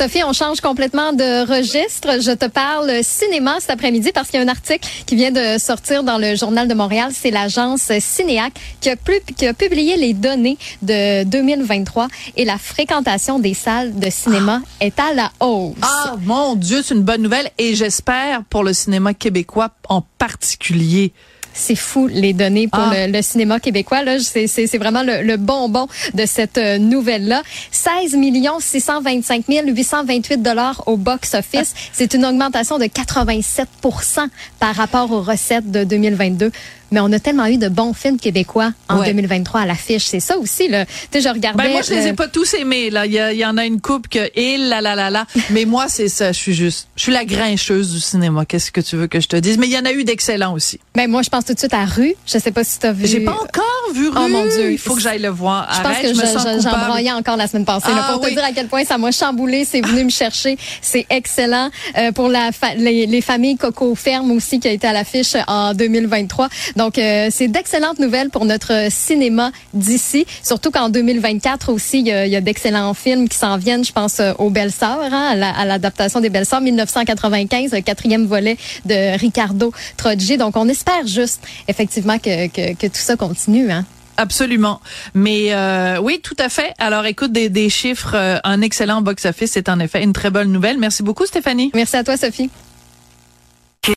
Sophie, on change complètement de registre. Je te parle cinéma cet après-midi parce qu'il y a un article qui vient de sortir dans le Journal de Montréal. C'est l'agence Cinéac qui a, qui a publié les données de 2023 et la fréquentation des salles de cinéma est à la hausse. Ah, mon Dieu, c'est une bonne nouvelle et j'espère pour le cinéma québécois en particulier. C'est fou les données pour ah. le, cinéma québécois. Là, c'est, c'est, vraiment le, le, bonbon de cette euh, nouvelle-là. 16 625 828 dollars au box-office. Ah. C'est une augmentation de 87% par rapport aux recettes de 2022 mais on a tellement eu de bons films québécois en 2023 à l'affiche. C'est ça aussi, là. Tu sais, je regardais. Ben moi, je les ai pas tous aimés, là. Il y, en a une coupe que, et là, là, là, là. mais moi, c'est ça. Je suis juste, je suis la grincheuse du cinéma. Qu'est-ce que tu veux que je te dise? Mais il y en a eu d'excellents aussi. Ben, moi, je pense tout de suite à Rue. Je sais pas si tu as vu. J'ai pas encore vu. Oh mon Dieu. Il faut que j'aille le voir. Je pense que j'en broyais encore la semaine passée, là, ah pour te dire à quel point ça m'a chamboulé. C'est venu me chercher. C'est excellent. Euh, pour la les, les, familles Coco Ferme aussi, qui a été à l'affiche en 2023. Donc, euh, c'est d'excellentes nouvelles pour notre cinéma d'ici. Surtout qu'en 2024 aussi, il y a, d'excellents films qui s'en viennent. Je pense euh, aux Belles Sœurs, hein, à l'adaptation des Belles Sœurs, 1995, le quatrième volet de Ricardo Troggi. Donc, on espère juste effectivement que, que, tout ça continue. Hein. Absolument. Mais euh, oui, tout à fait. Alors écoute, des, des chiffres, euh, un excellent box-office, c'est en effet une très bonne nouvelle. Merci beaucoup, Stéphanie. Merci à toi, Sophie.